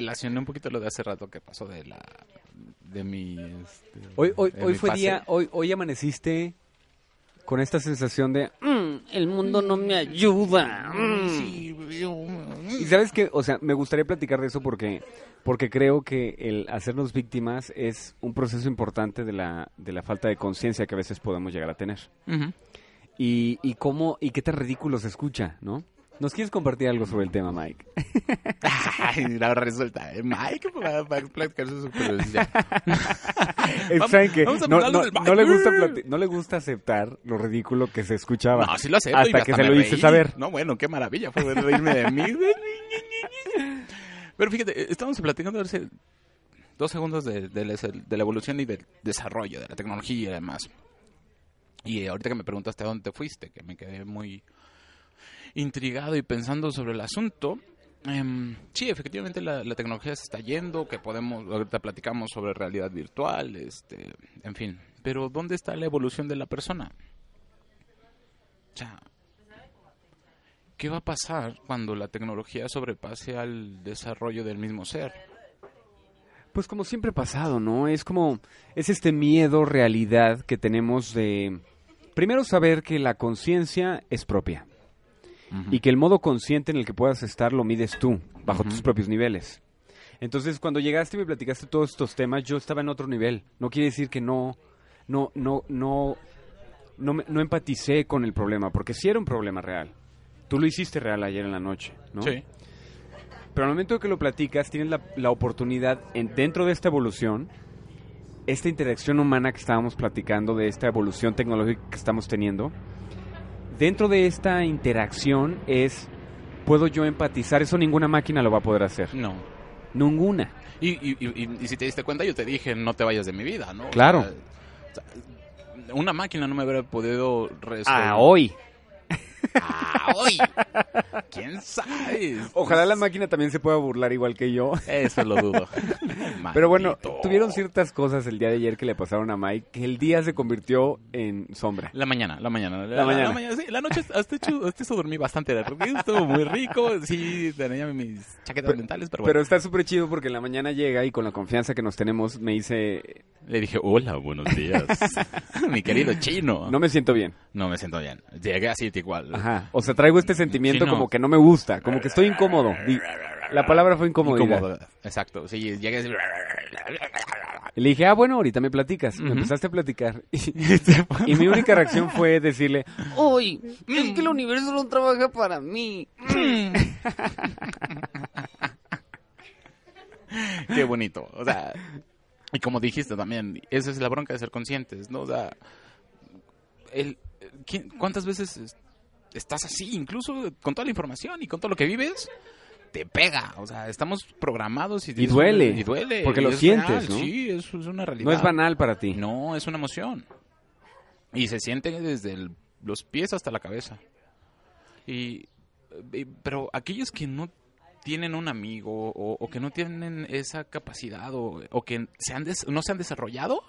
relacioné un poquito lo de hace rato que pasó de la de mi este, Hoy, hoy, hoy mi fue día, hoy, hoy amaneciste con esta sensación de "Mm, el mundo no me ayuda. mm". Y sabes que, o sea, me gustaría platicar de eso porque, porque creo que el hacernos víctimas es un proceso importante de la, de la falta de conciencia que a veces podemos llegar a tener. Y, y cómo, y qué tan ridículo se escucha, ¿no? ¿Nos quieres compartir algo sobre el tema, Mike? Ay, ahora resulta, eh, Mike va, va a platicar su supervivencia. Es, no, le gusta no le gusta aceptar lo ridículo que se escuchaba. No, sí lo acepto. Hasta y que hasta se lo hice saber. No, bueno, qué maravilla fue reírme de mí. Pero fíjate, estamos platicando hace dos segundos de, de la, de la evolución y del desarrollo de la tecnología y demás. Y ahorita que me preguntaste a dónde te fuiste, que me quedé muy intrigado y pensando sobre el asunto. em, sí, efectivamente la, tecnología se está yendo, que podemos, ahorita platicamos sobre realidad virtual, este, en fin. Pero ¿dónde está la evolución de la persona? O sea, ¿qué va a pasar cuando la tecnología sobrepase al desarrollo del mismo ser? Pues como siempre ha pasado, ¿no? Es como, es este miedo, realidad que tenemos de, primero saber que la conciencia es propia y que el modo consciente en el que puedas estar lo mides tú, bajo tus propios niveles. Entonces, cuando llegaste y me platicaste todos estos temas, yo estaba en otro nivel. No quiere decir que no, no, no, no, no, me- no empaticé con el problema, porque sí era un problema real. Tú lo hiciste real ayer en la noche, ¿no? Sí. Pero al momento que lo platicas, tienes la, la oportunidad, en, dentro de esta evolución, esta interacción humana que estábamos platicando, de esta evolución tecnológica que estamos teniendo, dentro de esta interacción es, puedo yo empatizar, eso ninguna máquina lo va a poder hacer, No. ninguna. Y, y, y- y si te diste cuenta, yo te dije, no te vayas de mi vida, ¿no? Claro. sea, o sea, una máquina no me hubiera podido resolver. Ah, hoy. Ah, hoy. ¿Quién sabe? Ojalá la máquina también se pueda burlar igual que yo. Eso lo dudo. Pero bueno, tuvieron ciertas cosas el día de ayer que le pasaron a Mike, que el día se convirtió en sombra. La mañana, la mañana. La mañana. sí, la noche hasta hecho, hasta eso dormí bastante. la Estuvo muy rico. Sí, tenía mis chaquetas mentales, pero bueno. Pero está súper chido porque en la mañana llega y con la confianza que nos tenemos me dice, Le dije, hola, buenos días. Mi querido chino. no me siento bien. No me siento bien. Llegué así igual. Ajá. O sea, traigo este sentimiento Sí, no. como que no me gusta, como que estoy incómodo. La palabra fue. Incomodidad. Exacto. Sí. Y le dije, ah, bueno, ahorita me platicas. Me empezaste a platicar. Y, y mi única reacción fue decirle, Uy, es que el universo no trabaja para mí. Qué bonito. O sea, y como dijiste también, esa es la bronca de ser conscientes, ¿no? O sea, el, ¿quién- ¿cuántas veces es- estás así, incluso con toda la información y con todo lo que vives? Te pega, o sea, estamos programados y, Y duele, y duele, porque y lo es sientes, real, ¿no? Sí, es, es una realidad. no es banal para ti. No, es una emoción. Y se siente desde el- los pies hasta la cabeza. Y, y- pero aquellos que no tienen un amigo o, o que no tienen esa capacidad o, o que se han des- no se han desarrollado,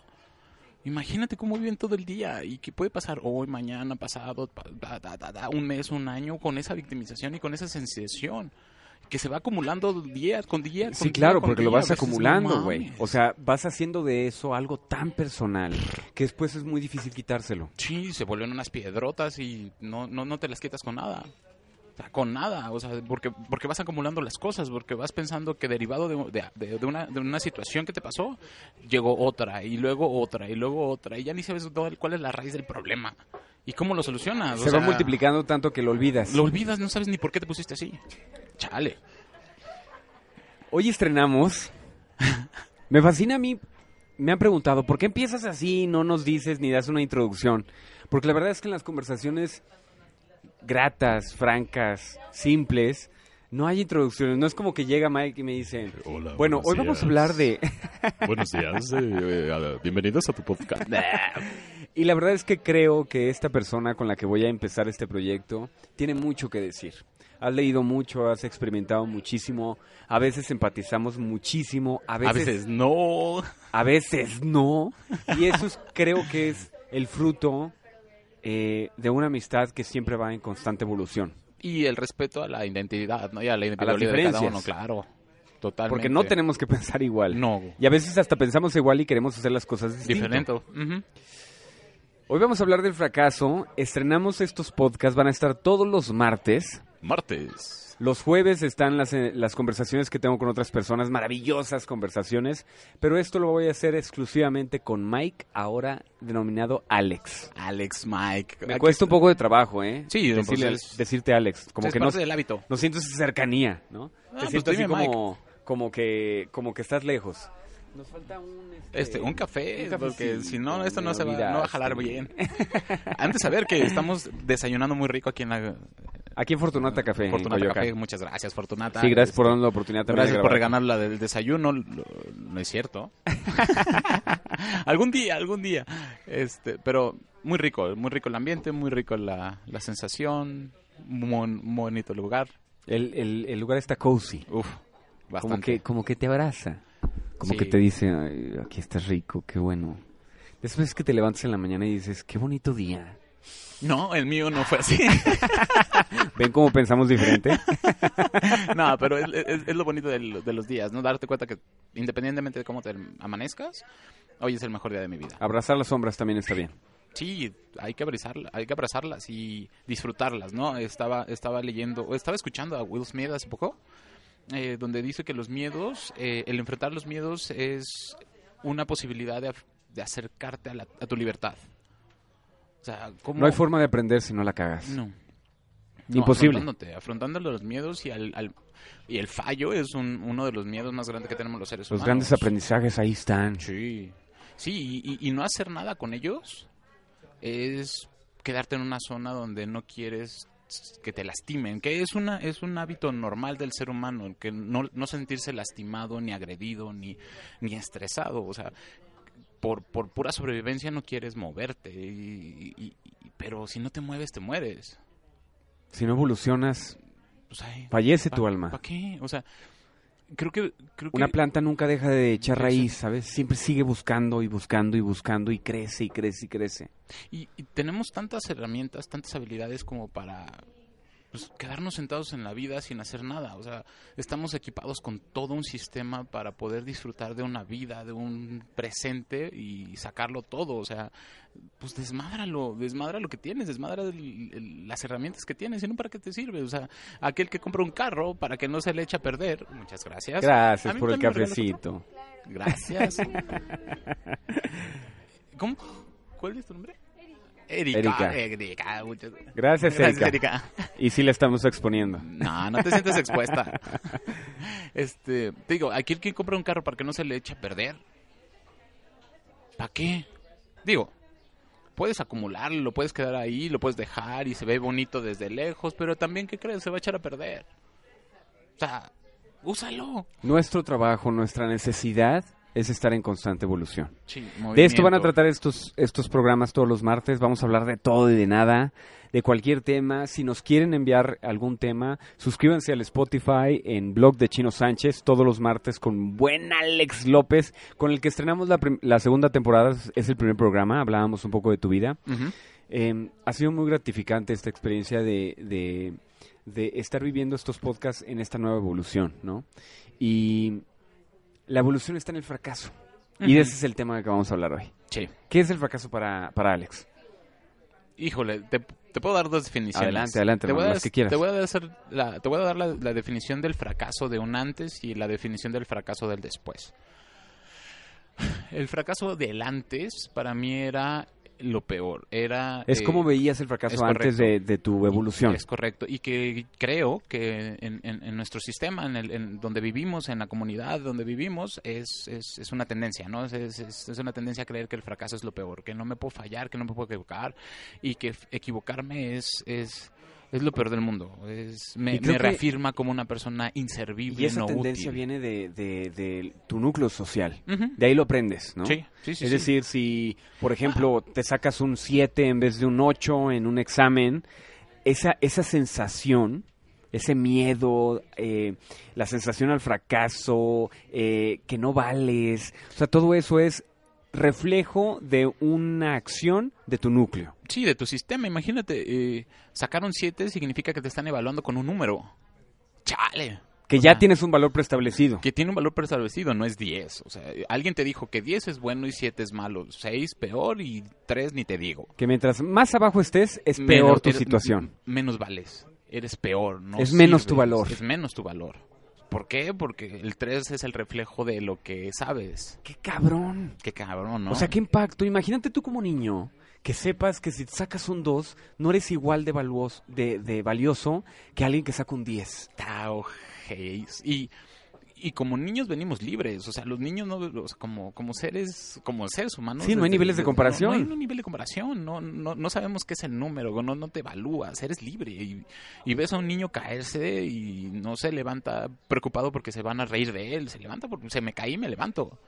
imagínate cómo viven todo el día y qué puede pasar hoy, mañana, pasado, pa- da, da, da, da, un mes, un año con esa victimización y con esa sensación que se va acumulando día con día. con Sí, día claro, con porque lo día. vas acumulando, güey. O sea, vas haciendo de eso algo tan personal que después es muy difícil quitárselo. Sí, se vuelven unas piedrotas y no, no, no te las quitas con nada. Sea, con nada, o sea, porque, porque vas acumulando las cosas, porque vas pensando que derivado de, de- de- de una, de una situación que te pasó, llegó otra, y luego otra, y luego otra, y ya ni sabes todo cuál es la raíz del problema. ¿Y cómo lo solucionas? O Se va multiplicando tanto que lo olvidas. Lo olvidas, no sabes ni por qué te pusiste así. Chale. Hoy estrenamos. Me fascina a mí. Me han preguntado, ¿por qué empiezas así? No nos dices ni das una introducción. Porque la verdad es que en las conversaciones gratas, francas, simples, no hay introducciones. No es como que llega Mike y me dice, Hola, bueno, hoy vamos a hablar de... Buenos días, eh, eh, a- bienvenidos a tu podcast. y la verdad es que creo que esta persona con la que voy a empezar este proyecto tiene mucho que decir. Has leído mucho, has experimentado muchísimo, a veces empatizamos muchísimo, a A veces, veces no. a veces no. Y eso es- creo que es el fruto eh, de una amistad que siempre va en constante evolución. Y el respeto a la identidad, ¿no? Y a la individualidad de cada uno, diferencias. claro. Totalmente. Porque no tenemos que pensar igual. No. Y a veces hasta pensamos igual y queremos hacer las cosas distinto. Diferente. Hoy vamos a hablar del fracaso. Estrenamos estos podcasts, van a estar todos los martes. Martes. Los jueves están las, eh, las conversaciones que tengo con otras personas, maravillosas conversaciones, pero esto lo voy a hacer exclusivamente con Mike, ahora denominado Alex. Alex, Mike. Me Aquí cuesta un poco de trabajo, ¿eh? Sí, Decirle- es- decirte Alex, como Es que no, del hábito. no siento esa cercanía, ¿no? Ah, Te pues siento así como, como que como que estás lejos. Nos falta un Este, un café, un porque si no, esto no se va, no va a jalar bien. Antes de saber que estamos desayunando muy rico aquí en la Aquí en Fortunata Café, Fortunata. Café. Muchas gracias, Fortunata. Sí, gracias por Este, darnos la oportunidad también de Gracias por regalar la del desayuno, no es cierto. algún día, algún día. Este, pero muy rico, muy rico el ambiente, muy rico la, la sensación, muy, bonito el lugar. El, el- el lugar está cozy, Uf, como bastante. que, como que te abraza, como Sí. que te dice, "Ay, aquí estás rico, qué bueno. Después que te levantas en la mañana y dices, qué bonito día. No, el mío no fue así. ¿Ven cómo pensamos diferente? no, pero es, es- es lo bonito del- de los días, ¿no? Darte cuenta que independientemente de cómo te amanezcas, hoy es el mejor día de mi vida. Abrazar las sombras también está bien. Sí, hay que abrazarlas, hay que abrazarlas y disfrutarlas, ¿no? Estaba, estaba leyendo, o estaba escuchando a Will Smith hace poco, eh, donde dice que los miedos, eh, el enfrentar los miedos es una posibilidad de, de acercarte a, la- a tu libertad. O sea, ¿cómo? No hay forma de aprender si no la cagas. No. No, Imposible. afrontándote, afrontando los miedos y, al, al- y el fallo es un- uno de los miedos más grandes que tenemos los seres Los humanos. grandes aprendizajes ahí están. Sí, sí, y, y- no hacer nada con ellos es quedarte en una zona donde no quieres que te lastimen, que es una es un hábito normal del ser humano, que no, no sentirse lastimado, ni agredido, ni, ni estresado, o sea, por, por pura sobrevivencia no quieres moverte, y- y- y- pero si no te mueves te mueres. Si no evolucionas, Pues, ay, fallece ¿pa- tu alma. ¿Para qué? O sea, creo que... Creo que Una planta nunca deja de echar raíz, ¿sabes? Siempre sigue buscando y buscando y buscando y crece y crece y crece. Y, y tenemos tantas herramientas, tantas habilidades como para pues, quedarnos sentados en la vida sin hacer nada. O sea, estamos equipados con todo un sistema para poder disfrutar de una vida, de un presente y sacarlo todo. O sea, pues desmádralo, desmadra lo que tienes, desmadra el- el- las herramientas que tienes, y no para qué te sirve. O sea, aquel que compra un carro para que no se le eche a perder. Muchas gracias. Gracias por el cafecito. Gracias. ¿Cómo? ¿Cuál es tu nombre? Erika. Erika. Gracias, Gracias, Erika. Erika. Y sí la estamos exponiendo. No, no te sientes expuesta. Este, te digo, aquí el que compra un carro para que no se le eche a perder. ¿Para qué? Digo, puedes acumularlo, lo puedes quedar ahí, lo puedes dejar y se ve bonito desde lejos, pero también, ¿qué crees? Se va a echar a perder. O sea, úsalo. Nuestro trabajo, nuestra necesidad es estar en constante evolución. Sí, De esto van a tratar estos, estos programas todos los martes. Vamos a hablar de todo y de nada, de cualquier tema. Si nos quieren enviar algún tema, suscríbanse al Spotify en blog de Chino Sánchez todos los martes con buen Alex López, con el que estrenamos la, la segunda temporada. Es el primer programa. Hablábamos un poco de tu vida. Eh, ha sido muy gratificante esta experiencia de, de, de estar viviendo estos podcasts en esta nueva evolución, ¿no? Y la evolución está en el fracaso. Y ese es el tema del que vamos a hablar hoy. Sí. ¿Qué es el fracaso para, para Alex? Híjole, te, te puedo dar dos definiciones. Adelante, adelante, te voy, hermano, a, las que quieras. Te voy a, hacer la, te voy a dar la, la definición del fracaso de un antes y la definición del fracaso del después. El fracaso del antes para mí era lo peor. Era, Es eh, como veías el fracaso es antes de, de tu evolución. Es correcto. Y que creo que en, en- en nuestro sistema, en, el, en donde vivimos, en la comunidad donde vivimos, es, es, es una tendencia, ¿no? Es, es- es- una tendencia a creer que el fracaso es lo peor, que no me puedo fallar, que no me puedo equivocar y que equivocarme es... es es lo peor del mundo. Es, me, reafirma como una persona inservible, Y esa no tendencia útil. viene de, de- de tu núcleo social. De ahí lo aprendes, ¿no? Sí, sí, sí. es sí. decir, si, por ejemplo, te sacas un 7 en vez de un 8 en un examen, esa, esa sensación, ese miedo, eh, la sensación al fracaso, eh, que no vales, o sea, todo eso es reflejo de una acción de tu núcleo. Sí, de tu sistema. Imagínate, eh, sacar un 7 significa que te están evaluando con un número. Chale. Que O ya sea, tienes un valor preestablecido. Que tiene un valor preestablecido, no es 10. O sea, alguien te dijo que 10 es bueno y 7 es malo. 6 peor y 3 ni te digo. Que mientras más abajo estés, es Menos- peor tu eres- situación. Menos vales. Eres peor. No Es menos tu valor. Es menos tu valor. ¿Por qué? Porque el 3 es el reflejo de lo que sabes. ¡Qué cabrón! Qué cabrón, ¿no? O sea, qué impacto. Imagínate tú como niño que sepas que si sacas un 2, no eres igual de, valuoso, de, de valioso que alguien que saca un 10. Tao. Y, y como niños venimos libres, o sea, los niños no, o sea, como, como seres, como seres humanos. Sí, no hay desde- niveles de comparación. No, no hay un nivel de comparación, no, no, no sabemos qué es el número, no, no te evalúas, eres libre. Y, y ves a un niño caerse y no se levanta preocupado porque se van a reír de él, se levanta porque se me caí y me levanto.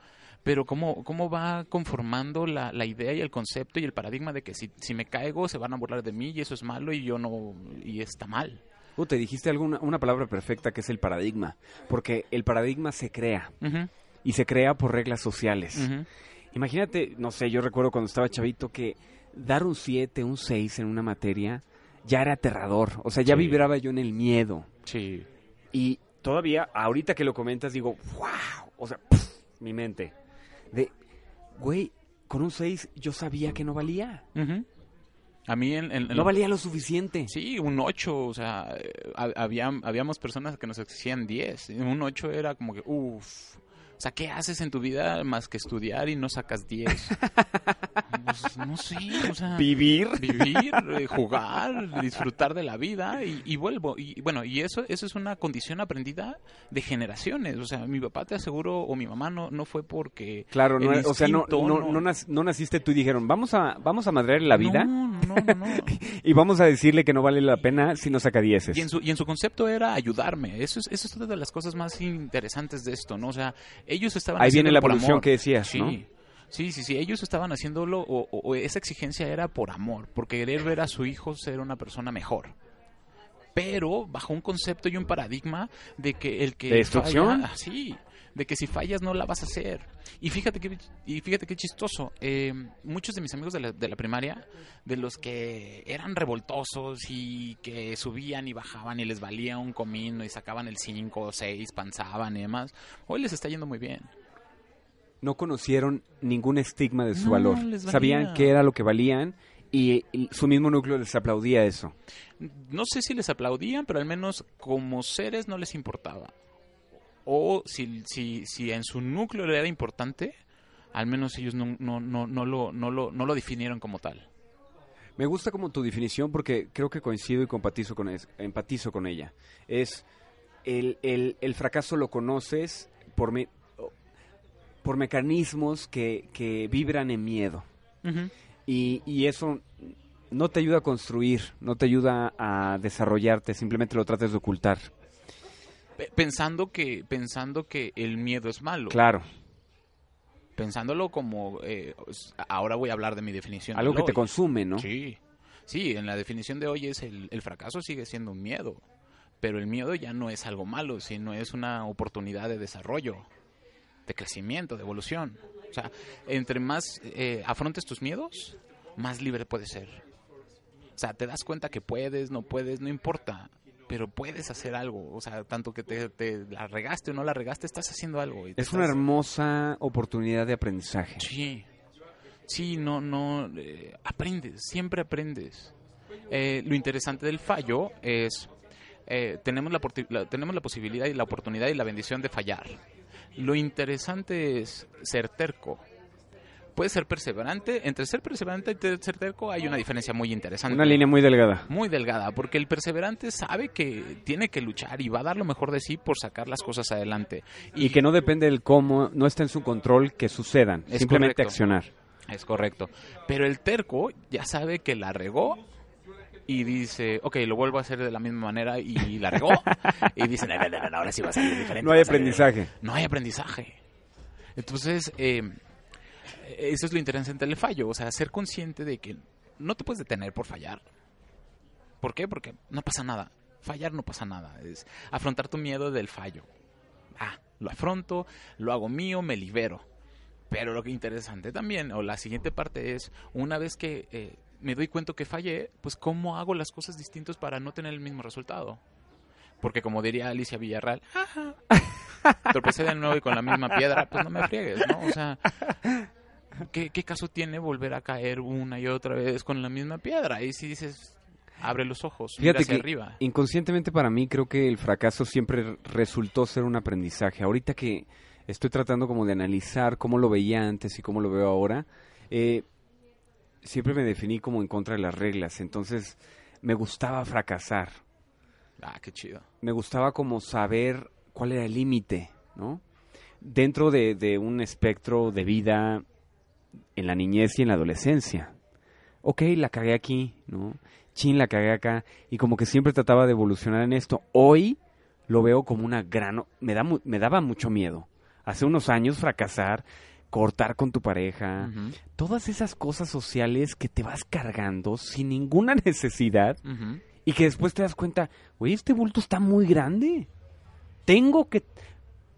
Pero cómo, cómo va conformando la, la idea y el concepto y el paradigma de que si, si me caigo se van a burlar de mí y eso es malo y yo no, y está mal. Uh, te dijiste alguna, una palabra perfecta que es el paradigma. Porque el paradigma se crea. Y se crea por reglas sociales. Imagínate, no sé, yo recuerdo cuando estaba chavito que dar un 7, un 6 en una materia ya era aterrador. O sea, ya Sí. vibraba yo en el miedo. Sí. Y todavía, ahorita que lo comentas, digo, wow. O sea, mi mente. De, güey, con un 6 yo sabía que no valía. A mí en, en- en No valía lo suficiente. Sí, un 8, o sea, eh, ha- había, habíamos personas que nos exigían 10. y Un 8 era como que, uff. O sea, ¿qué haces en tu vida más que estudiar y no sacas 10? Pues, no sé, o sea... Vivir. Vivir, eh, jugar, disfrutar de la vida y, y vuelvo. Y bueno, y eso, eso es una condición aprendida de generaciones. O sea, mi papá te aseguro, o mi mamá no, no fue porque... Claro, no, o sea, no, no, no no naciste tú y dijeron, vamos a, vamos a madrear la vida No, no, no, no. y vamos a decirle que no vale la pena si no saca dieces. Y en, su, y en su concepto era ayudarme. Eso es, eso es una de las cosas más interesantes de esto, ¿no? O sea, ellos estaban Ahí viene la evolución que decías, sí. ¿no? Sí, sí, sí. Ellos estaban haciéndolo, o, o- o esa exigencia era por amor, por querer ver a su hijo ser una persona mejor. Pero bajo un concepto y un paradigma de que el que. ¿De destrucción? falla- ah, sí, de que si fallas no la vas a hacer. Y fíjate que, y fíjate qué chistoso. eh, muchos de mis amigos de la, de la primaria, de los que eran revoltosos y que subían y bajaban y les valía un comino y sacaban el 5 o 6, panzaban y demás, hoy les está yendo muy bien. No conocieron ningún estigma de su No, valor. Sabían qué era lo que valían y, y su mismo núcleo les aplaudía eso. no sé si les aplaudían, pero al menos como seres no les importaba. O si, si, si en su núcleo le era importante, al menos ellos no, no, no, no, lo, no, lo, no lo definieron como tal. Me gusta como tu definición porque creo que coincido y compatizo con es- empatizo con ella. Es el, el, el fracaso lo conoces por, me- por mecanismos que, que vibran en miedo. Y, y eso no te ayuda a construir, no te ayuda a desarrollarte, simplemente lo tratas de ocultar. Pe- Pensando que, pensando que el miedo es malo. Claro, Pensándolo como... eh, ahora voy a hablar de mi definición. algo que te consume, ¿no? Sí, sí, en la definición de hoy es el, el fracaso sigue siendo un miedo, pero el miedo ya no es algo malo, sino es una oportunidad de desarrollo, de crecimiento, de evolución. O sea, entre más eh, afrontes tus miedos, más libre puedes ser. O sea, te das cuenta que puedes, no puedes, no importa, pero puedes hacer algo. O sea, tanto que te, te la regaste o no la regaste, estás haciendo algo. y Es una hermosa oportunidad de aprendizaje. Sí, sí, no, no, eh, aprendes, siempre aprendes. Eh, lo interesante del fallo es, eh, tenemos, la- tenemos la posibilidad y la oportunidad y la bendición de fallar. Lo interesante es ser terco. Puedes ser perseverante, entre ser perseverante y ser terco hay una diferencia muy interesante. Una línea muy delgada. Muy delgada, porque el perseverante sabe que tiene que luchar y va a dar lo mejor de sí por sacar las cosas adelante. Y que no depende del cómo, no está en su control que sucedan, Es simplemente correcto. accionar. Es correcto. Pero el terco ya sabe que la regó y dice, ok, lo vuelvo a hacer de la misma manera y la regó. y dice, no, no, no, no, ahora sí va a salir diferente. No hay aprendizaje. No hay aprendizaje. Entonces, eh, eso es lo interesante del fallo. O sea, ser consciente de que no te puedes detener por fallar. ¿Por qué? Porque no pasa nada. Fallar no pasa nada. Es afrontar tu miedo del fallo. Ah, lo afronto, lo hago mío, me libero Pero lo que interesante también, o la siguiente parte es, una vez que eh, me doy cuenta que fallé, pues cómo hago las cosas distintas para no tener el mismo resultado. Porque como diría Alicia Villarreal, "Ajá, tropecé de nuevo y con la misma piedra, pues no me friegues, ¿no? O sea, ¿qué, qué caso tiene volver a caer una y otra vez con la misma piedra? Y si dices, abre los ojos, mira Fíjate hacia que arriba. inconscientemente para mí creo que el fracaso siempre resultó ser un aprendizaje. Ahorita que estoy tratando como de analizar cómo lo veía antes y cómo lo veo ahora, eh, siempre me definí como en contra de las reglas. Entonces me gustaba fracasar. Ah, qué chido. me gustaba como saber cuál era el límite, ¿no? Dentro de, de un espectro de vida en la niñez y en la adolescencia. Ok, la cagué aquí, ¿no? Chin, la cagué acá. Y como que siempre trataba de evolucionar en esto. Hoy lo veo como una gran... Me, da, me daba mucho miedo. Hace unos años fracasar, cortar con tu pareja, todas esas cosas sociales que te vas cargando sin ninguna necesidad y que después te das cuenta, güey, este bulto está muy grande. Tengo que...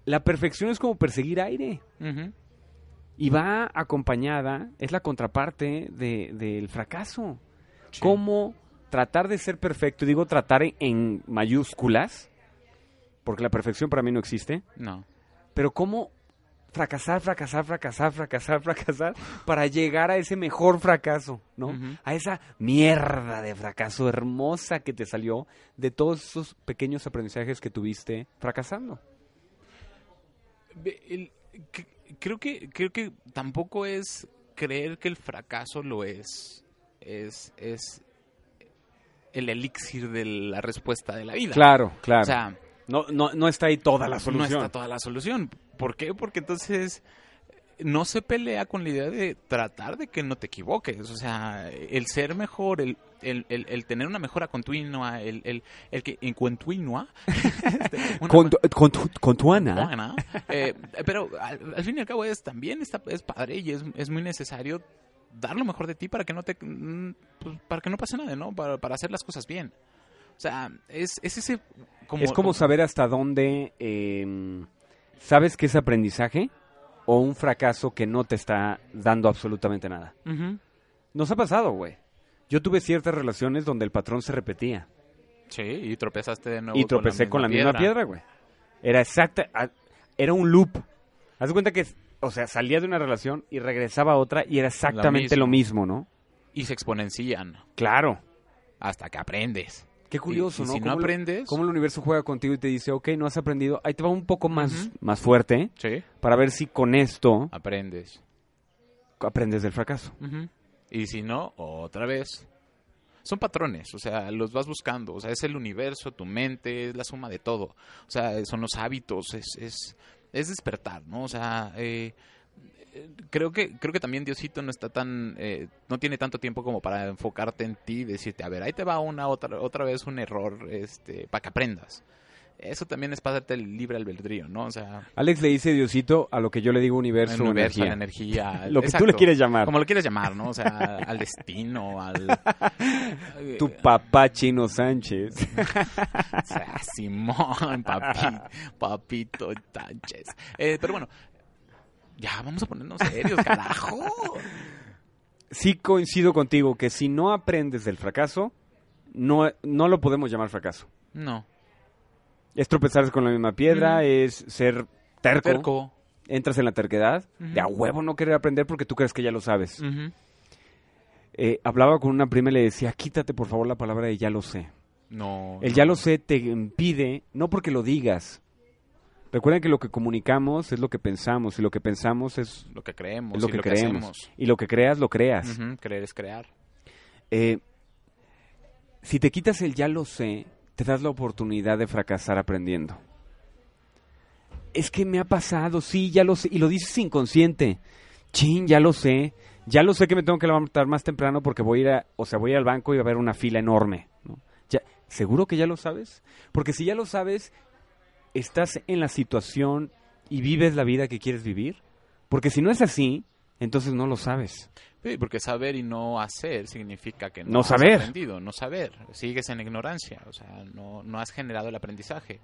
La perfección es como perseguir aire. Ujú. Y va acompañada, es la contraparte de- del fracaso. Sí. Cómo tratar de ser perfecto, y digo tratar en, en mayúsculas, porque la perfección para mí no existe, No. pero cómo fracasar, fracasar, fracasar, fracasar, fracasar, para llegar a ese mejor fracaso, ¿no? A esa mierda de fracaso hermosa que te salió de todos esos pequeños aprendizajes que tuviste fracasando. El- creo que creo que tampoco es creer que el fracaso lo es es es el elixir de la respuesta de la vida Claro, claro. o sea no, no, no está ahí toda la no solución. está toda la solución ¿por qué? porque entonces no se pelea con la idea de tratar de que no te equivoques o sea el ser mejor el el, el, el tener una mejora continua el, el, el que en continua este, una Con, ma- tu- con, tu, con tu Ana. Buena. Eh, pero al, al fin y al cabo es también está, es padre y es, es muy necesario dar lo mejor de ti para que no te mm, pues, para que no pase nada, ¿no? Para, para hacer las cosas bien. O sea, es, es ese como es como saber hasta dónde eh, sabes que es aprendizaje o un fracaso que no te está dando absolutamente nada. Nos ha pasado, güey. Yo tuve ciertas relaciones donde el patrón se repetía. Sí, y tropezaste de nuevo Y tropecé con la misma piedra, güey. Era exacta, era un loop. Haz de cuenta que, o sea, salía de una relación y regresaba a otra y era exactamente lo mismo, ¿no? Y se exponencian Claro. hasta que aprendes. Qué curioso, Y- y ¿no? si no Cómo lo- aprendes- Cómo el universo juega contigo y te dice, ok, no has aprendido, ahí te va un poco más, más fuerte Sí, para ver si con esto aprendes. aprendes del fracaso. Ujú. Y si no, otra vez. Son patrones, o sea, los vas buscando, o sea, es el universo, tu mente, es la suma de todo. O sea, son los hábitos, es, es, es despertar, ¿no? O sea, eh, creo que creo que también Diosito no está tan eh, no tiene tanto tiempo como para enfocarte en ti y decirte a ver ahí te va una otra otra vez un error este para que aprendas eso también es para darte el libre albedrío no o sea Alex le dice Diosito a lo que yo le digo universo, universo, energía. Lo que tú exacto. le quieres llamar. como lo quieres llamar no o sea al destino al Tu papá Chino Sánchez. O sea, Simón, papi, papito Sánchez. Eh, pero bueno, ya vamos a ponernos serios, carajo. sí coincido contigo que si no aprendes del fracaso, no, no lo podemos llamar fracaso. No. Es tropezar con la misma piedra, Mm. es ser terco, Terco. entras en la terquedad, de a huevo no querer aprender porque tú crees que ya lo sabes. Eh, hablaba con una prima y le decía, quítate por favor la palabra de ya lo sé. No. El no. ya lo sé te impide, no porque lo digas. Recuerden que lo que comunicamos es lo que pensamos y lo que pensamos es Lo que creemos. es lo y que lo creemos. hacemos. y lo que creas, lo creas. Creer es crear. Eh, si te quitas el ya lo sé, te das la oportunidad de fracasar aprendiendo. Es que me ha pasado, sí, ya lo sé, y lo dices inconsciente. Chin, ya lo sé. Ya lo sé que me tengo que levantar más temprano porque voy a ir a, o sea, voy al banco y va a haber una fila enorme. ¿no? Ya, ¿Seguro que ya lo sabes? Porque si ya lo sabes, estás en la situación y vives la vida que quieres vivir. Porque si no es así, entonces no lo sabes. Sí, porque saber y no hacer significa que no, No has saber. aprendido, no saber. Sigues en ignorancia, o sea, no, no has generado el aprendizaje.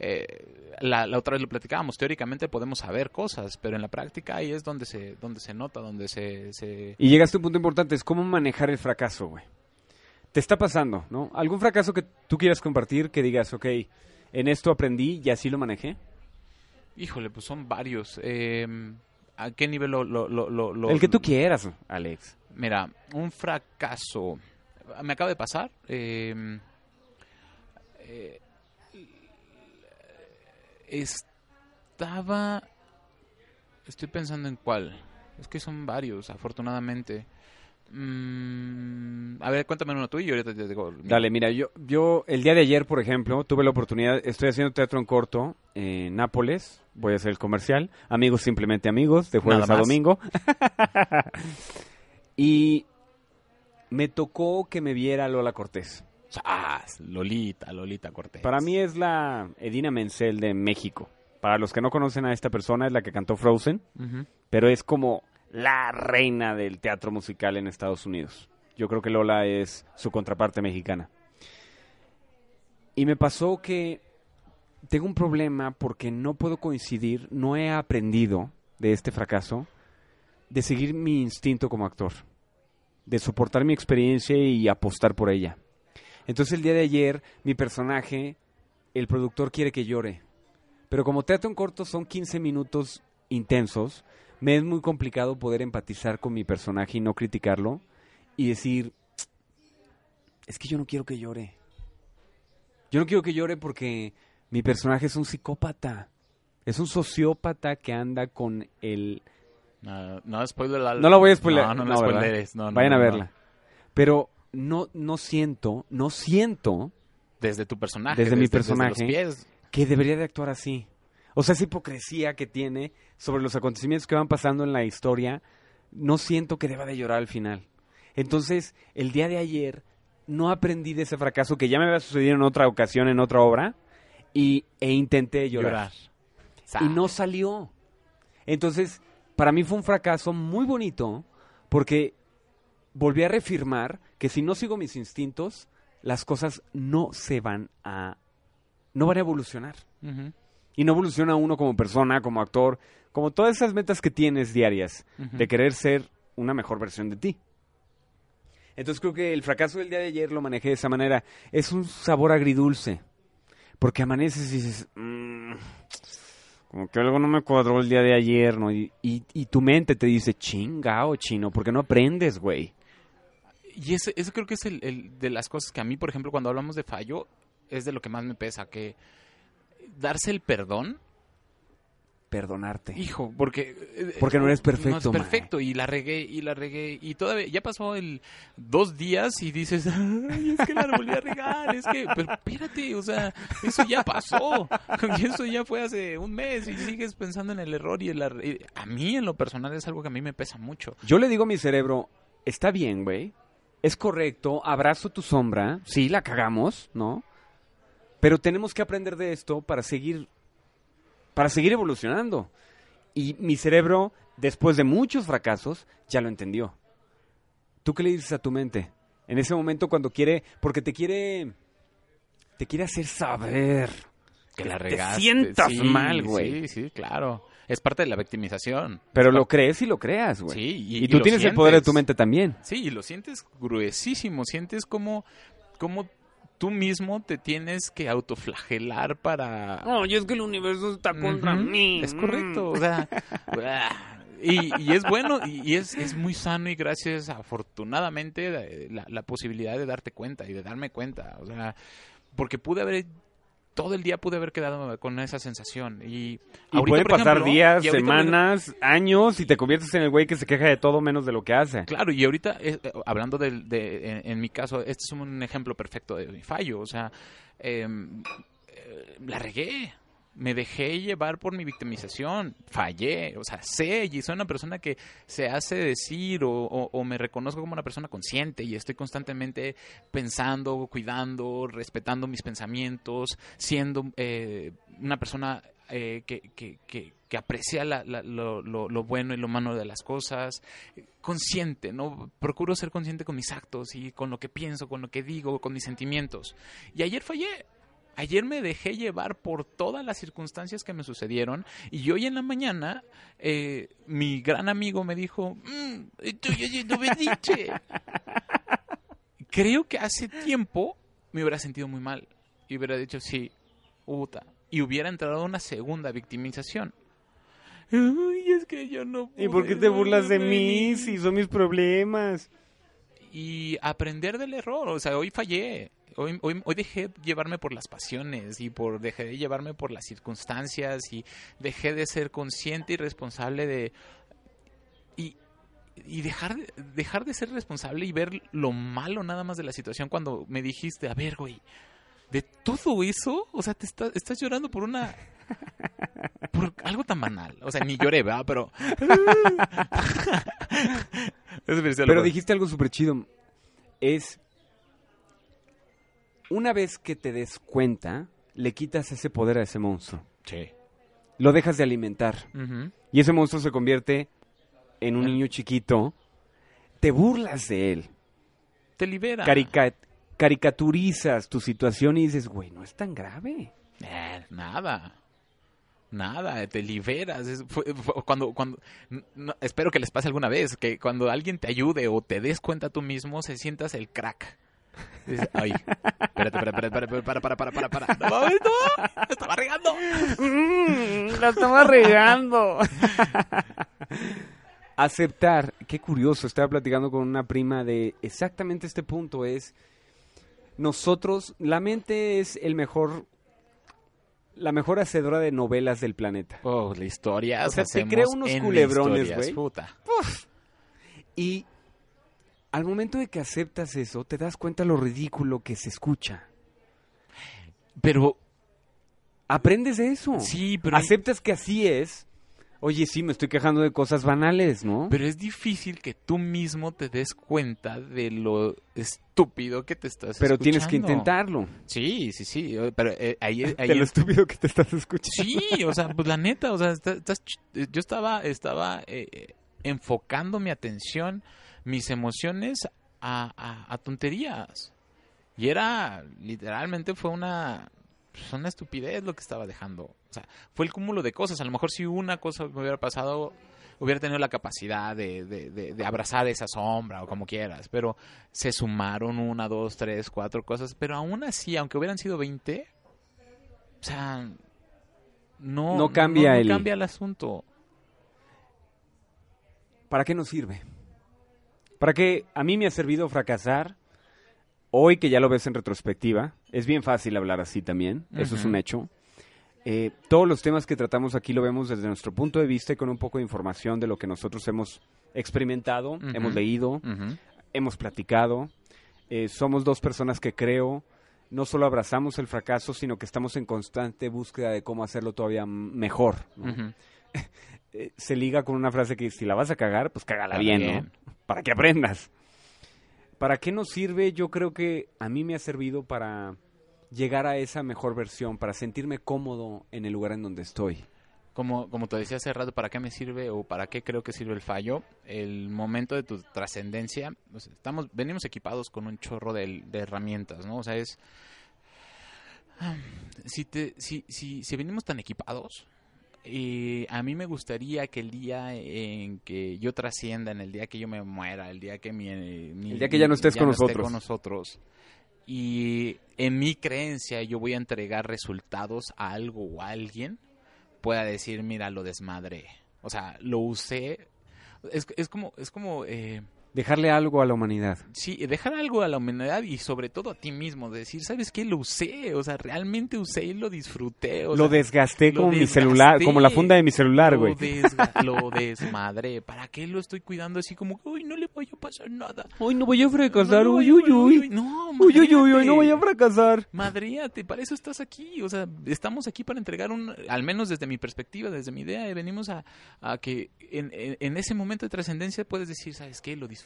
eh, la, la otra vez lo platicábamos, teóricamente podemos saber cosas, pero en la práctica ahí es donde se, donde se nota, donde se... se... Y llegaste a un punto importante, es cómo manejar el fracaso, güey. Te está pasando, ¿no? ¿Algún fracaso que tú quieras compartir que digas, ok, en esto aprendí y así lo manejé? Híjole, pues son varios. Eh, ¿A qué nivel lo, lo, lo, el que tú quieras, Alex. Mira, un fracaso. Me acaba de pasar. eh, eh, estaba. Estoy pensando en cuál. Es que son varios, afortunadamente. Mm, a ver, cuéntame uno tú y yo ahorita te digo. mío. Dale, mira, yo, yo el día de ayer, por ejemplo, tuve la oportunidad, estoy haciendo teatro en corto en Nápoles, voy a hacer el comercial, amigos simplemente amigos, de jueves Nada a más. domingo. y me tocó que me viera Lola Cortés. Ah, Lolita, Lolita Cortés. Para mí es la Edina Menzel de México. Para los que no conocen a esta persona, es la que cantó Frozen, Ujú. pero es como la reina del teatro musical en Estados Unidos. Yo creo que Lola es su contraparte mexicana. Y me pasó que tengo un problema porque no puedo coincidir, no he aprendido de este fracaso, de seguir mi instinto como actor, de soportar mi experiencia y apostar por ella. Entonces el día de ayer, mi personaje, el productor quiere que llore. Pero como teatro en corto son 15 minutos intensos, me es muy complicado poder empatizar con mi personaje y no criticarlo y decir, es que yo no quiero que llore. Yo no quiero que llore porque mi personaje es un psicópata. Es un sociópata que anda con el... No, no, spoiler la- No la voy a spoiler. No, no, no, No, Vayan a verla. Pero no, no siento, no siento Desde tu personaje. Desde mi los personaje. pies. que debería de actuar así. O sea, esa hipocresía que tiene sobre los acontecimientos que van pasando en la historia, no siento que deba de llorar al final. Entonces, el día de ayer no aprendí de ese fracaso que ya me había sucedido en otra ocasión, en otra obra, y, e intenté llorar. Llorar. Y no salió. Entonces, para mí fue un fracaso muy bonito porque volví a reafirmar que si no sigo mis instintos, las cosas no se van a... no van a evolucionar. Y no evoluciona uno como persona, como actor, como todas esas metas que tienes diarias de querer ser una mejor versión de ti. Entonces creo que el fracaso del día de ayer lo manejé de esa manera. Es un sabor agridulce. Porque amaneces y dices, "Mm, como que algo no me cuadró el día de ayer, ¿no? Y, y- tu mente te dice, chingao, chino, porque no aprendes, güey. Y ese, eso creo que es el, el de las cosas que a mí, por ejemplo, cuando hablamos de fallo, es de lo que más me pesa, que darse el perdón, Perdonarte. hijo, porque... eh, Porque no eres No perfecto, es perfecto, y la regué, y la regué, y todavía, ya pasó el dos días y dices, ay, es que la volví a regar, es que, pero espérate, o sea, eso ya pasó, eso ya fue hace un mes, y sigues pensando en el error, y, el ar- y a mí, en lo personal, es algo que a mí me pesa mucho. Yo le digo a mi cerebro, está bien, güey. Es correcto, abrazo tu sombra. Sí, la cagamos, ¿no? Pero tenemos que aprender de esto para seguir para seguir evolucionando. Y mi cerebro, después de muchos fracasos, ya lo entendió. ¿Tú qué le dices a tu mente? En ese momento cuando quiere, porque te quiere te quiere hacer saber Que la te regaste. sientas Sí, mal, güey. Sí, sí, claro. Es parte de la victimización. Pero lo crees y lo creas, güey. Sí, y, tú tienes el poder de tu mente también. Sí, y lo sientes gruesísimo. Sientes como, como tú mismo te tienes que autoflagelar para... Oye, es que el universo está contra Ujú, mí. Es correcto, o sea... y, y es bueno y, y es, es muy sano y gracias afortunadamente la, la posibilidad de darte cuenta y de darme cuenta, o sea, porque pude haber todo el día pude haber quedado con esa sensación y, Y ahorita, por pasar ejemplo, días, ahorita, semanas, años y te conviertes en el güey que se queja de todo menos de lo que hace. Claro, y ahorita, eh, eh, hablando de, en, en mi caso, este es un ejemplo perfecto de mi fallo. O sea, em, eh, la regué. Me dejé llevar por mi victimización. Fallé. O sea, sé y soy una persona que se hace decir o, me reconozco como una persona consciente y estoy constantemente pensando, cuidando, respetando mis pensamientos, siendo eh, una persona eh, que, que, que, que aprecia la- la- lo, lo- lo bueno y lo malo de las cosas, consciente, ¿no? Procuro ser consciente con mis actos y con lo que pienso, con lo que digo, con mis sentimientos. Y ayer fallé. Ayer me dejé llevar por todas las circunstancias que me sucedieron y hoy en la mañana eh, mi gran amigo me dijo, "Mm, estoy haciendo berrinche". Creo que hace tiempo me hubiera sentido muy mal y hubiera dicho, sí, puta, y hubiera entrado una segunda victimización. Ay, es que yo no ¿Y por qué te burlas de mí venir". si son mis problemas? y aprender del error. O sea, hoy fallé. Hoy, hoy, hoy dejé llevarme por las pasiones y por dejé de llevarme por las circunstancias y dejé de ser consciente y responsable de y, y dejar de, dejar de ser responsable y ver lo malo nada más de la situación cuando me dijiste, a ver, güey, de todo eso, o sea, te estás, estás llorando por una por algo tan banal. O sea, ni lloré, ¿verdad? Pero Pero dijiste algo súper chido. Es. Una vez que te des cuenta, le quitas ese poder a ese monstruo. Sí. Lo dejas de alimentar. Y ese monstruo se convierte en un niño chiquito. Te burlas de él. Te libera. Carica- caricaturizas tu situación y dices, güey, no es tan grave. Eh, nada. Nada, te liberas. Es- fue- fue- cuando, cuando, no, espero que les pase alguna vez, que cuando alguien te ayude o te des cuenta tú mismo, se sientas el crack. Dices, Ay, espérate, espérate, espérate, espérate, para, para, para, para, para. No mames, no, me estaba regando. Mm, la estaba regando. Aceptar, qué curioso, estaba platicando con una prima de exactamente este punto, es nosotros, la mente es el mejor, la mejor hacedora de novelas del planeta. Oh, la historia. O sea, te crea unos culebrones, güey. Y al momento de que aceptas eso, te das cuenta lo ridículo que se escucha. Pero, Aprendes de eso. sí, pero... Aceptas que así es. Oye, sí, me estoy quejando de cosas banales, ¿no? Pero es difícil que tú mismo te des cuenta de lo estúpido que te estás Pero tienes que escuchando. intentarlo. Sí, sí, sí. Pero eh, ahí, ahí De lo es- estúpido que te estás escuchando. Sí, o sea, pues la neta, o sea, está- estás eh, yo estaba, estaba eh, eh, enfocando mi atención, mis emociones a, a- a tonterías. Y era, literalmente fue una, pues, una estupidez lo que estaba dejando. O sea, fue el cúmulo de cosas. A lo mejor si una cosa me hubiera pasado, hubiera tenido la capacidad de, de, de- de abrazar esa sombra o como quieras. Pero se sumaron una, dos, tres, cuatro cosas. Pero aún así, aunque hubieran sido 20, o sea, no, No cambia no el- cambia el asunto. ¿Para qué nos sirve? ¿Para qué a mí me ha servido fracasar? Hoy que ya lo ves en retrospectiva, es bien fácil hablar así también, eso es un hecho. Eh, todos los temas que tratamos aquí lo vemos desde nuestro punto de vista y con un poco de información de lo que nosotros hemos experimentado, hemos leído, hemos platicado. Eh, somos dos personas que creo no solo abrazamos el fracaso, sino que estamos en constante búsqueda de cómo hacerlo todavía mejor. eh, se liga con una frase que si la vas a cagar, pues cágala Cágala bien, bien. ¿no? Para que aprendas. ¿Para qué nos sirve? Yo creo que a mí me ha servido para llegar a esa mejor versión, para sentirme cómodo en el lugar en donde estoy. Como, como te decía hace rato, ¿para qué me sirve o para qué creo que sirve el fallo? El momento de tu trascendencia, sea, estamos, venimos equipados con un chorro de, de herramientas, ¿no? O sea, es... Si, te, si, si, si venimos tan equipados, eh, a mí me gustaría que el día en que yo trascienda, en el día que yo me muera, el día que mi... eh, mi- El día que ya no estés con esté nosotros. con nosotros, y en mi creencia yo voy a entregar resultados a algo o a alguien, pueda decir, mira, lo desmadré. O sea, lo usé. Es, es como, es como, eh, Dejarle algo a la humanidad. sí, dejar algo a la humanidad y sobre todo a ti mismo. Decir, ¿sabes qué? Lo usé. O sea, realmente usé y lo disfruté. O lo sea, desgasté lo como mi celular, como la funda de mi celular, lo güey. desga- lo desmadré. ¿Para qué lo estoy cuidando así como, uy, no le vaya a pasar nada? Uy, no voy a fracasar, No, no, uy, uy, uy. No, Uy, uy, uy, uy, no voy a fracasar. Madríate, para eso estás aquí. O sea, estamos aquí para entregar un, al menos desde mi perspectiva, desde mi idea, eh, venimos a, a que en, en- en ese momento de trascendencia puedes decir, ¿sabes qué? Lo disfruté.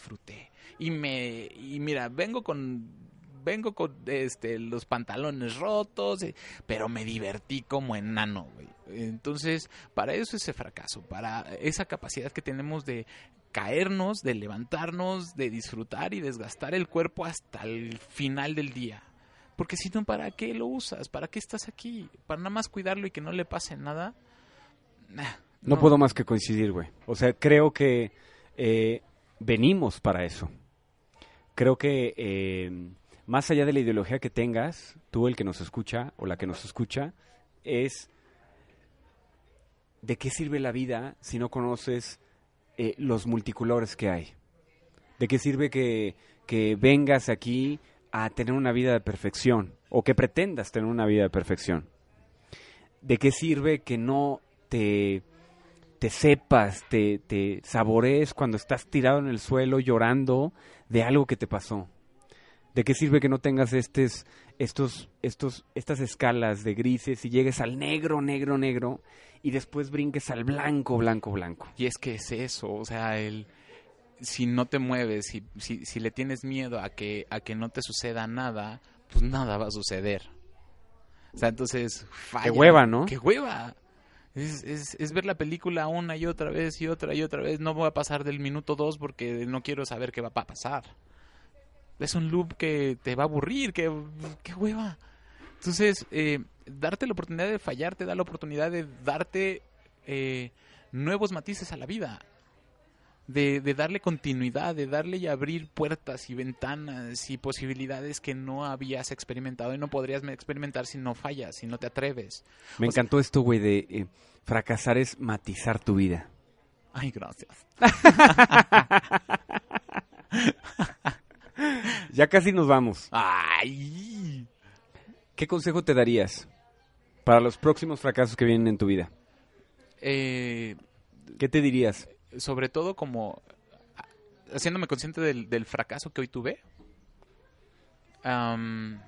Y me, y mira, vengo con, vengo con este, los pantalones rotos, eh, pero me divertí como enano, güey. Entonces, para eso ese fracaso, para esa capacidad que tenemos de caernos, de levantarnos, de disfrutar y desgastar el cuerpo hasta el final del día Porque si no, ¿para qué lo usas? ¿Para qué estás aquí? ¿Para nada más cuidarlo y que no le pase nada? Nah, No, puedo más que coincidir, güey. O sea, creo que eh, venimos para eso. Creo que eh, más allá de la ideología que tengas, tú el que nos escucha o la que nos escucha, es de qué sirve la vida si no conoces eh, los multicolores que hay. ¿De qué sirve que, que vengas aquí a tener una vida de perfección o que pretendas tener una vida de perfección? ¿De qué sirve que no te, te sepas, te, te saborees cuando estás tirado en el suelo llorando de algo que te pasó? ¿De qué sirve que no tengas estes, estos, estos, estas escalas de grises y llegues al negro, negro, negro y después brinques al blanco, blanco, blanco? Y es que es eso, o sea, el si no te mueves, si, si, si le tienes miedo a que, a que no te suceda nada, pues nada va a suceder. O sea, entonces, falla. Qué hueva, ¿no? ¡Qué hueva! Es, es, es ver la película una y otra vez y otra y otra vez. No voy a pasar del minuto dos porque no quiero saber qué va a pasar. Es un loop que te va a aburrir, que, qué hueva. Entonces, eh, darte la oportunidad de fallar te da la oportunidad de darte eh, nuevos matices a la vida. De, de, darle continuidad, de darle y abrir puertas y ventanas y posibilidades que no habías experimentado y no podrías experimentar si no fallas, si no te atreves. Me O sea- encantó esto, güey, de eh, fracasar es matizar tu vida. Ay, gracias. Ya casi nos vamos. Ay. ¿Qué consejo te darías para los próximos fracasos que vienen en tu vida? Eh, ¿Qué te dirías? Sobre todo como haciéndome consciente del, del fracaso que hoy tuve. Am,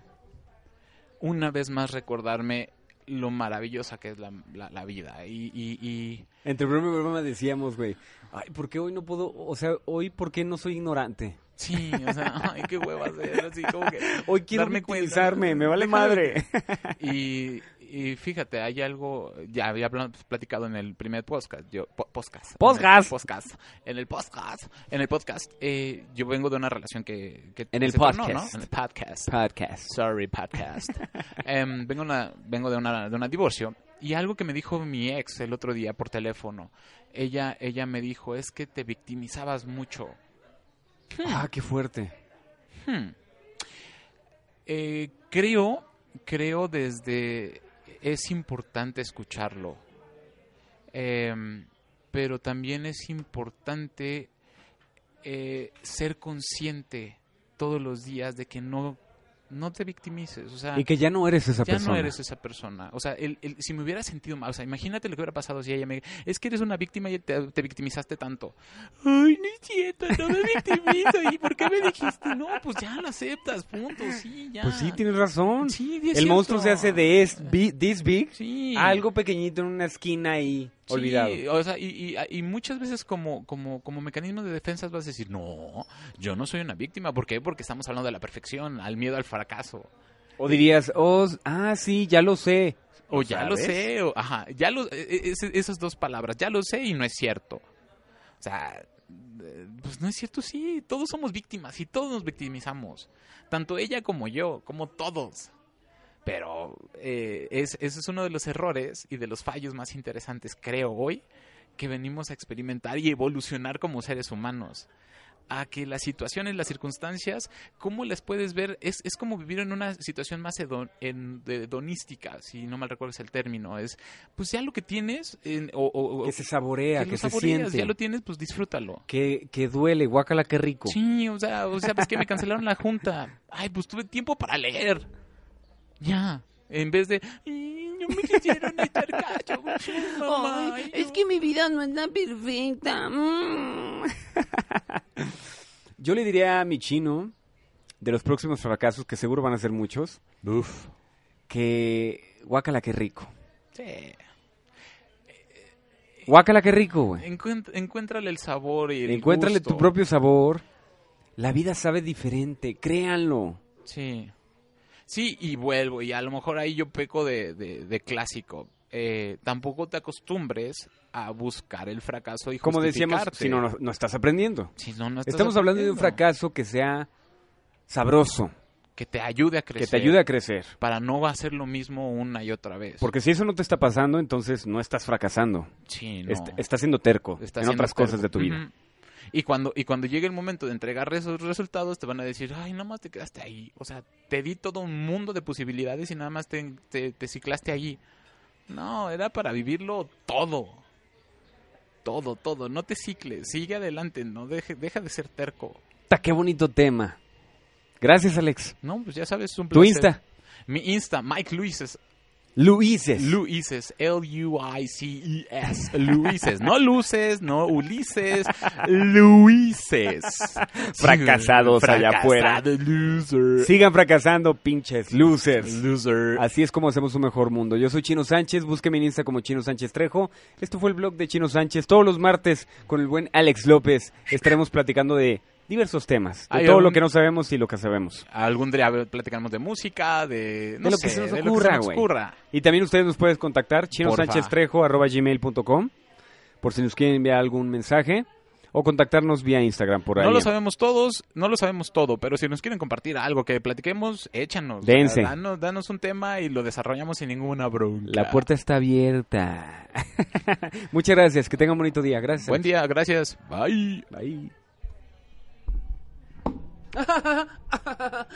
una vez más recordarme lo maravillosa que es la, la- la vida. Y, y- y- Entre broma y broma decíamos, güey, ay, ¿por qué hoy no puedo, o sea, hoy por qué no soy ignorante? sí, o sea, ay, qué hueva hacer, así como que... Hoy quiero Darme cuenta. me vale Déjame- madre. Y, y fíjate, hay algo, ya había habla- platicado en el primer podcast, yo, po- podcast. Podcast. En el podcast. En el podcast, en el podcast, eh, yo vengo de una relación que... que En el tornó, podcast. ¿no? En el podcast. Podcast. Sorry, podcast. Em, vengo una, vengo de una, de una divorcio y algo que me dijo mi ex el otro día por teléfono, ella, ella me dijo es que te victimizabas mucho. Ah, qué fuerte. Hmm. Eh, creo, creo desde es importante escucharlo, Em, pero también es importante eh, ser consciente todos los días de que no, no te victimices, o sea, Y que ya no eres esa ya persona. no eres esa persona. O sea, el, el- si me hubiera sentido mal, o sea, imagínate lo que hubiera pasado si ella me... Es que eres una víctima y te, te victimizaste tanto. Ay, no es cierto, no me victimizo. ¿Y por qué me dijiste? No, pues ya lo aceptas, punto, sí, ya. Pues sí, tienes razón. Sí, es El monstruo se hace de es, this big, Sí. algo pequeñito en una esquina Sí, olvidado. o sea, y, y- y muchas veces como, como, como mecanismo de defensa vas a decir, no, yo no soy una víctima. ¿Por qué? Porque estamos hablando de la perfección, al miedo al fracaso. O dirías, oh, ah, sí, ya lo sé. O ya lo sé, o, ajá, ya lo, e- e- esas dos palabras, ya lo sé y no es cierto. O sea, eh, pues no es cierto, sí, todos somos víctimas y todos nos victimizamos. Tanto ella como yo, como todos. Pero eh, es, ese es uno de los errores y de los fallos más interesantes, creo, hoy, que venimos a experimentar y evolucionar como seres humanos. A que las situaciones, las circunstancias, ¿cómo las puedes ver? Es, es como vivir en una situación más hedon- en- hedonística, si no mal recuerdo es el término. Es, pues ya lo que tienes, en- o, o- Que se saborea, que que, se saboreas, siente. ya lo tienes, pues disfrútalo. Que, que duele, guácala, qué rico. Sí, o sea, o sea, pues que me cancelaron la junta. Ay, pues tuve tiempo para leer. Ya. En vez de, "Ay, no me quisieron echar cacho. mamá, Ay, ay, es no". que mi vida no está perfecta. Mm. Yo le diría a mi chino, de los próximos fracasos, que seguro van a ser muchos, que guácala, qué rico. Sí. Guácala, qué rico, güey. Encuent- encuéntrale el sabor y el Encuéntrale gusto. tu propio sabor. La vida sabe diferente, créanlo. Sí. Sí, y vuelvo, y a lo mejor ahí yo peco de, de- de clásico. Eh, tampoco te acostumbres a buscar el fracaso y Como decíamos, si no, no, no estás aprendiendo. Si no, no estás Estamos hablando de un fracaso que sea sabroso, que te ayude a crecer. Que te ayude a crecer. Para no hacer lo mismo una y otra vez. Porque si eso no te está pasando, entonces no estás fracasando. sí, no. Est- estás siendo terco en siendo otras cosas de tu vida. Y cuando, y cuando llegue el momento de entregar esos resultados, te van a decir, ay, nada más te quedaste ahí. O sea, te di todo un mundo de posibilidades y nada más te, te, te ciclaste allí. No, era para vivirlo todo. Todo, todo. No te cicles. Sigue adelante. No deje, deja de ser terco. Ta, qué bonito tema. Gracias, Alex. No, pues ya sabes, es un Tu placer. Insta. Mi Insta, Mike Luises. Luises. Luises, L-U-I-C-E-S. Luises, no luces, no Ulises, Luises. Fracasados allá afuera. Loser. Sigan fracasando, pinches losers. Loser. Así es como hacemos un mejor mundo. Yo soy Chino Sánchez, búsqueme en Insta como Chino Sánchez Trejo. Esto fue el blog de Chino Sánchez. Todos los martes con el buen Alex López estaremos platicando de diversos temas. De Hay todo lo que no sabemos y lo que sabemos. Algún día platicamos de música, de, no De lo que sé, se nos de lo que ocurra, se nos güey. ocurra. Y también ustedes nos pueden contactar, chino Porfa. sánchez trejo arroba gmail.com, por si nos quieren enviar algún mensaje o contactarnos vía Instagram por ahí. No lo sabemos todos, no lo sabemos todo, pero si nos quieren compartir algo que platiquemos, échanos. Dense. Danos, danos un tema y lo desarrollamos sin ninguna bronca. La puerta está abierta. Muchas gracias, que tengan un bonito día. Gracias. Buen día, gracias. Bye. Bye. 哈哈哈哈哈哈。